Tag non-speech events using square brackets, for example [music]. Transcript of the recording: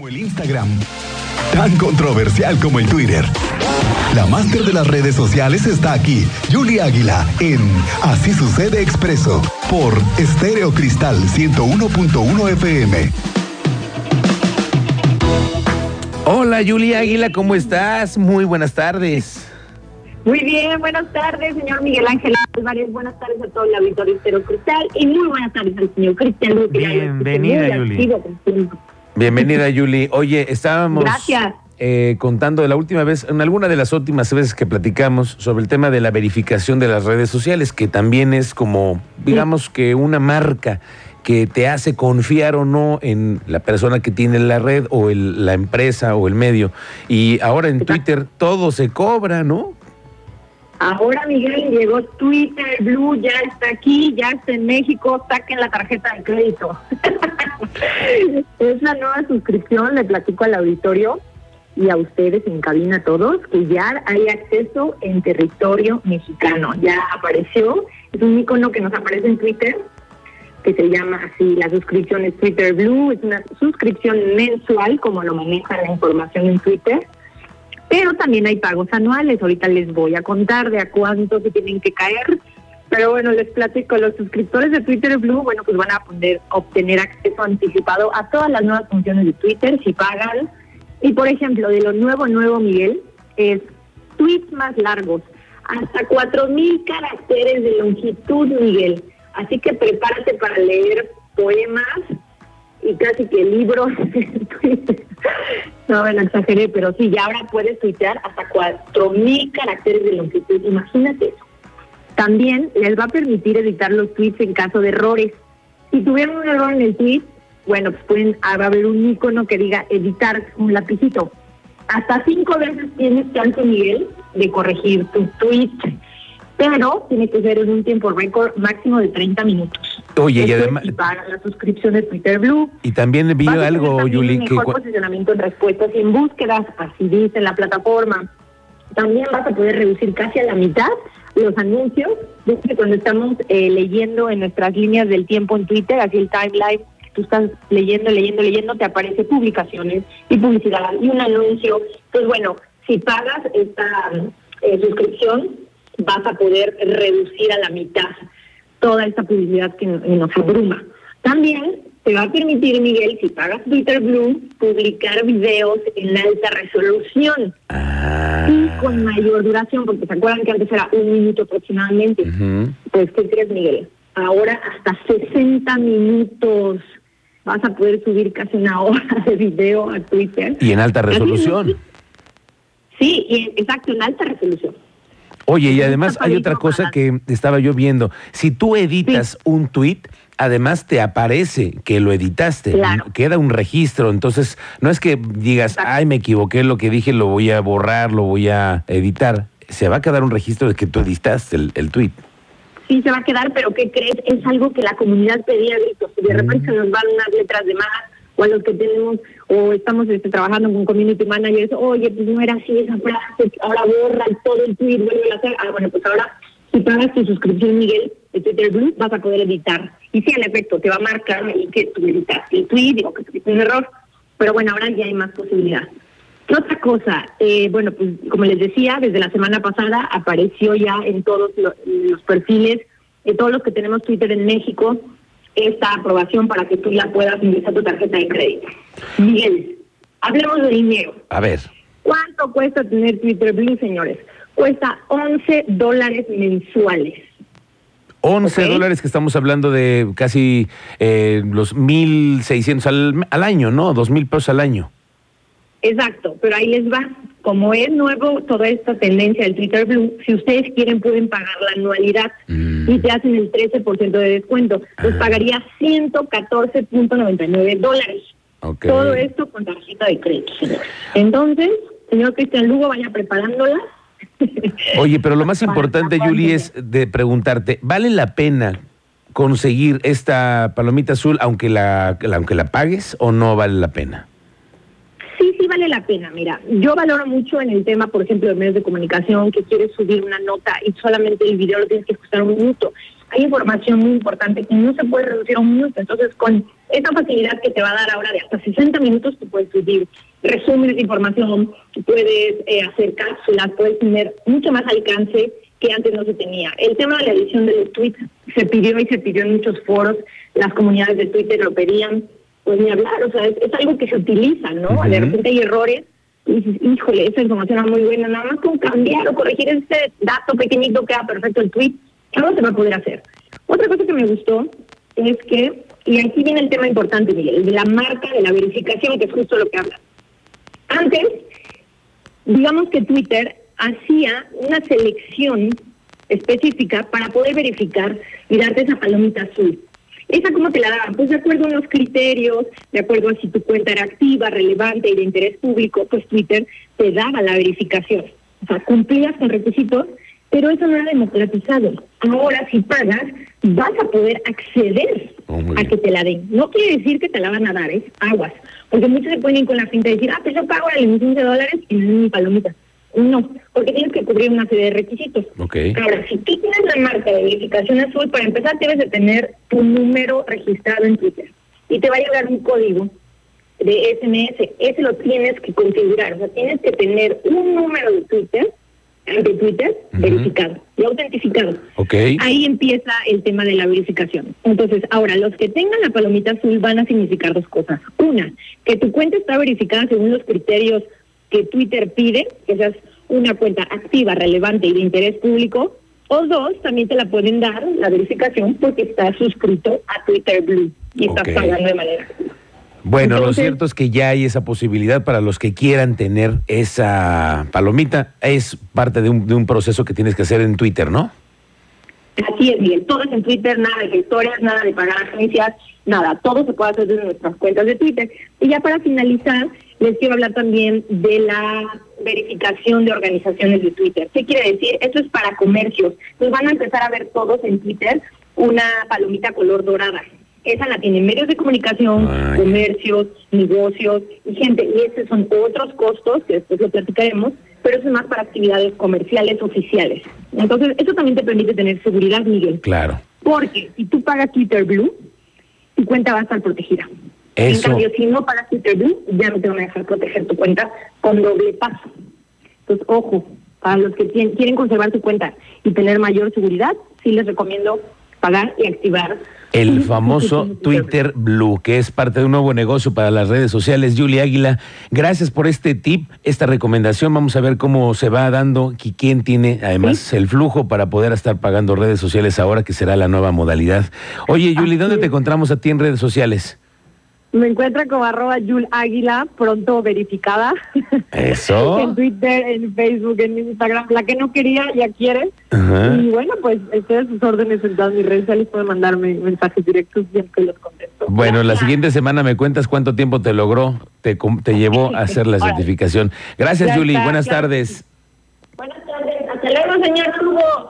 como el Instagram, tan controversial como el Twitter. La máster de las redes sociales está aquí, Julie Águila, en Así sucede expreso, por Estéreo Cristal 101.1 FM. Hola Julie Águila, ¿cómo estás? Muy buenas tardes. Muy bien, buenas tardes, señor Miguel Ángel Álvarez. Buenas tardes a todo el auditorio Estero Cristal y muy buenas tardes al señor Cristian Luque. Bienvenida, Yuli. Bienvenida, Yuli. Oye, estábamos eh, contando de la última vez, en alguna de las últimas veces que platicamos sobre el tema de la verificación de las redes sociales, que también es como, digamos que una marca que te hace confiar o no en la persona que tiene la red o el, la empresa o el medio. Y ahora en Twitter todo se cobra, ¿no? Ahora, Miguel, llegó Twitter, Blue, ya está aquí, ya está en México, saquen la tarjeta de crédito. [laughs] es la nueva suscripción, le platico al auditorio y a ustedes en cabina todos, que ya hay acceso en territorio mexicano. Ya apareció, es un icono que nos aparece en Twitter, que se llama así, la suscripción es Twitter Blue, es una suscripción mensual, como lo maneja la información en Twitter pero también hay pagos anuales. Ahorita les voy a contar de a cuánto se tienen que caer. Pero bueno, les platico, los suscriptores de Twitter Blue, bueno, pues van a poder obtener acceso anticipado a todas las nuevas funciones de Twitter si pagan. Y por ejemplo, de lo nuevo, nuevo, Miguel, es tweets más largos, hasta 4.000 caracteres de longitud, Miguel. Así que prepárate para leer poemas y casi que libros [laughs] no, bueno, exageré, pero sí, ya ahora puedes tuitear hasta 4.000 caracteres de longitud. Imagínate eso. También les va a permitir editar los tweets en caso de errores. Si tuvieron un error en el tweet, bueno, pues pueden, ah, va a haber un icono que diga editar un lapicito. Hasta cinco veces tienes chance, Miguel, de corregir tu tweet pero tiene que ser en un tiempo récord máximo de 30 minutos. Oye, y además... Y para la suscripción de Twitter Blue. Y también vi algo, Yuli, que... Mejor posicionamiento en respuestas y en búsquedas, así dice la plataforma. También vas a poder reducir casi a la mitad los anuncios. Cuando estamos eh, leyendo en nuestras líneas del tiempo en Twitter, así el timeline, tú estás leyendo, leyendo, leyendo, te aparece publicaciones y publicidad y un anuncio. Pues bueno, si pagas esta eh, suscripción, vas a poder reducir a la mitad toda esta publicidad que nos abruma. También te va a permitir, Miguel, si pagas Twitter Blue, publicar videos en alta resolución ah. Y con mayor duración, porque se acuerdan que antes era un minuto aproximadamente. Pues, ¿qué crees, Miguel? Ahora hasta 60 minutos vas a poder subir casi una hora [laughs] de video a Twitter. Y en alta resolución. Sí, exacto, en alta resolución. Oye, y además hay otra cosa que estaba yo viendo. Si tú editas un tweet, además te aparece que lo editaste, queda un registro, entonces no es que digas, ay, me equivoqué, lo que dije lo voy a borrar, lo voy a editar, se va a quedar un registro de que tú editaste el, el tweet. Sí, se va a quedar, pero ¿qué crees? Es algo que la comunidad pedía gritos, de repente se nos van unas letras de más, o a los que tenemos o estamos este, trabajando con community managers, oye, pues no era así esa frase, ahora borra todo el tweet, vuelve a hacer. Ah, bueno, pues ahora si pagas tu suscripción, Miguel, de Twitter Blue, vas a poder editar. Y sí, en efecto, te va a marcar que tú editaste el tweet, digo que tuviste un error, pero bueno, ahora ya hay más posibilidad. Otra cosa, eh, bueno, pues como les decía, desde la semana pasada apareció ya en todos los, los perfiles, de todos los que tenemos Twitter en México, esta aprobación para que tú ya puedas ingresar tu tarjeta de crédito. Miguel, hablemos de dinero. A ver. ¿Cuánto cuesta tener Twitter Blue, señores? Cuesta 11 dólares mensuales. 11 dólares que estamos hablando de casi eh, los 1.600 al, al año, ¿no? 2.000 pesos al año. Exacto, pero ahí les va. Como es nuevo toda esta tendencia del Twitter Blue, si ustedes quieren pueden pagar la anualidad y te hacen el 13% de descuento. Pues pagaría 114.99 dólares. Todo esto con tarjeta de crédito, Entonces, señor Cristian Lugo, vaya preparándola. [laughs] Oye, pero lo más importante, Julie, es de preguntarte, ¿vale la pena conseguir esta palomita azul aunque la, aunque la pagues o no vale la pena? Vale la pena. Mira, yo valoro mucho en el tema, por ejemplo, de medios de comunicación, que quieres subir una nota y solamente el video lo tienes que escuchar un minuto. Hay información muy importante que no se puede reducir a un minuto. Entonces, con esta facilidad que te va a dar ahora de hasta 60 minutos, tú puedes subir resúmenes de información, puedes eh, hacer cápsulas, puedes tener mucho más alcance que antes no se tenía. El tema de la edición de los tweets se pidió y se pidió en muchos foros, las comunidades de Twitter lo pedían, pues ni hablar, o sea, es, algo que se utiliza, ¿no? De repente hay errores y dices, híjole, esa información es muy buena, nada más con cambiar o corregir este dato pequeñito queda perfecto el tweet, algo se va a poder hacer. Otra cosa que me gustó es que, y aquí viene el tema importante, Miguel, de la marca de la verificación, que es justo lo que habla. Antes, digamos que Twitter hacía una selección específica para poder verificar y darte esa palomita azul. ¿Esa cómo te la daban? Pues de acuerdo a unos criterios, de acuerdo a si tu cuenta era activa, relevante y de interés público, pues Twitter te daba la verificación. O sea, cumplías con requisitos, pero eso no era democratizado. Ahora, si pagas, vas a poder acceder oh, a que te la den. No quiere decir que te la van a dar, es aguas. Porque muchos se ponen con la finta de decir, ah, pues yo pago la emisión de dólares y no es mi palomita. No, porque tienes que cubrir una serie de requisitos. Ahora, si tú tienes la marca de verificación azul, para empezar debes de tener tu número registrado en Twitter. Y te va a llegar un código de SMS. Ese lo tienes que configurar. O sea, tienes que tener un número de Twitter, de Twitter, verificado y autentificado. Ahí empieza el tema de la verificación. Entonces, ahora, los que tengan la palomita azul van a significar dos cosas. Una, que tu cuenta está verificada según los criterios que Twitter pide, que seas una cuenta activa, relevante y de interés público, o dos, también te la pueden dar la verificación porque estás suscrito a Twitter Blue y estás pagando de manera. Bueno, lo cierto es que ya hay esa posibilidad para los que quieran tener esa palomita. Es parte de un, de un proceso que tienes que hacer en Twitter, ¿no? Así es, bien. Todo es en Twitter, nada de historias, nada de pagar agencias, nada. Todo se puede hacer desde nuestras cuentas de Twitter. Y ya para finalizar, les quiero hablar también de la verificación de organizaciones de Twitter. ¿Qué quiere decir? Esto es para comercios. Nos van a empezar a ver todos en Twitter una palomita color dorada. Esa la tienen medios de comunicación, comercios, negocios y gente. Y esos son otros costos que después lo platicaremos, pero eso es más para actividades comerciales oficiales. Entonces, eso también te permite tener seguridad, Miguel. Claro. Porque si tú pagas Twitter Blue, tu cuenta va a estar protegida. En cambio, si no pagas Twitter Blue, ya no te van a dejar proteger tu cuenta con doble paso. Entonces, ojo, para los que quieren conservar tu cuenta y tener mayor seguridad, sí les recomiendo pagar y activar el famoso Twitter Blue, que es parte de un nuevo negocio para las redes sociales. Julia Águila, gracias por este tip, esta recomendación. Vamos a ver cómo se va dando y quién tiene además el flujo para poder estar pagando redes sociales ahora que será la nueva modalidad. Oye, Julie, ¿dónde te encontramos a ti en redes sociales? Me encuentra como arroba Yul Águila, pronto verificada. Eso. [laughs] en Twitter, en Facebook, en Instagram. La que no quería, ya quiere. Y bueno, pues estoy a sus órdenes en todas mis redes sociales. Pueden mandarme mensajes directos siempre los contesto. Bueno, la siguiente semana me cuentas cuánto tiempo te logró, te, te llevó a hacer la [laughs] certificación. Gracias, Julie. Buenas tardes. Buenas tardes. Hasta luego, señor Hugo.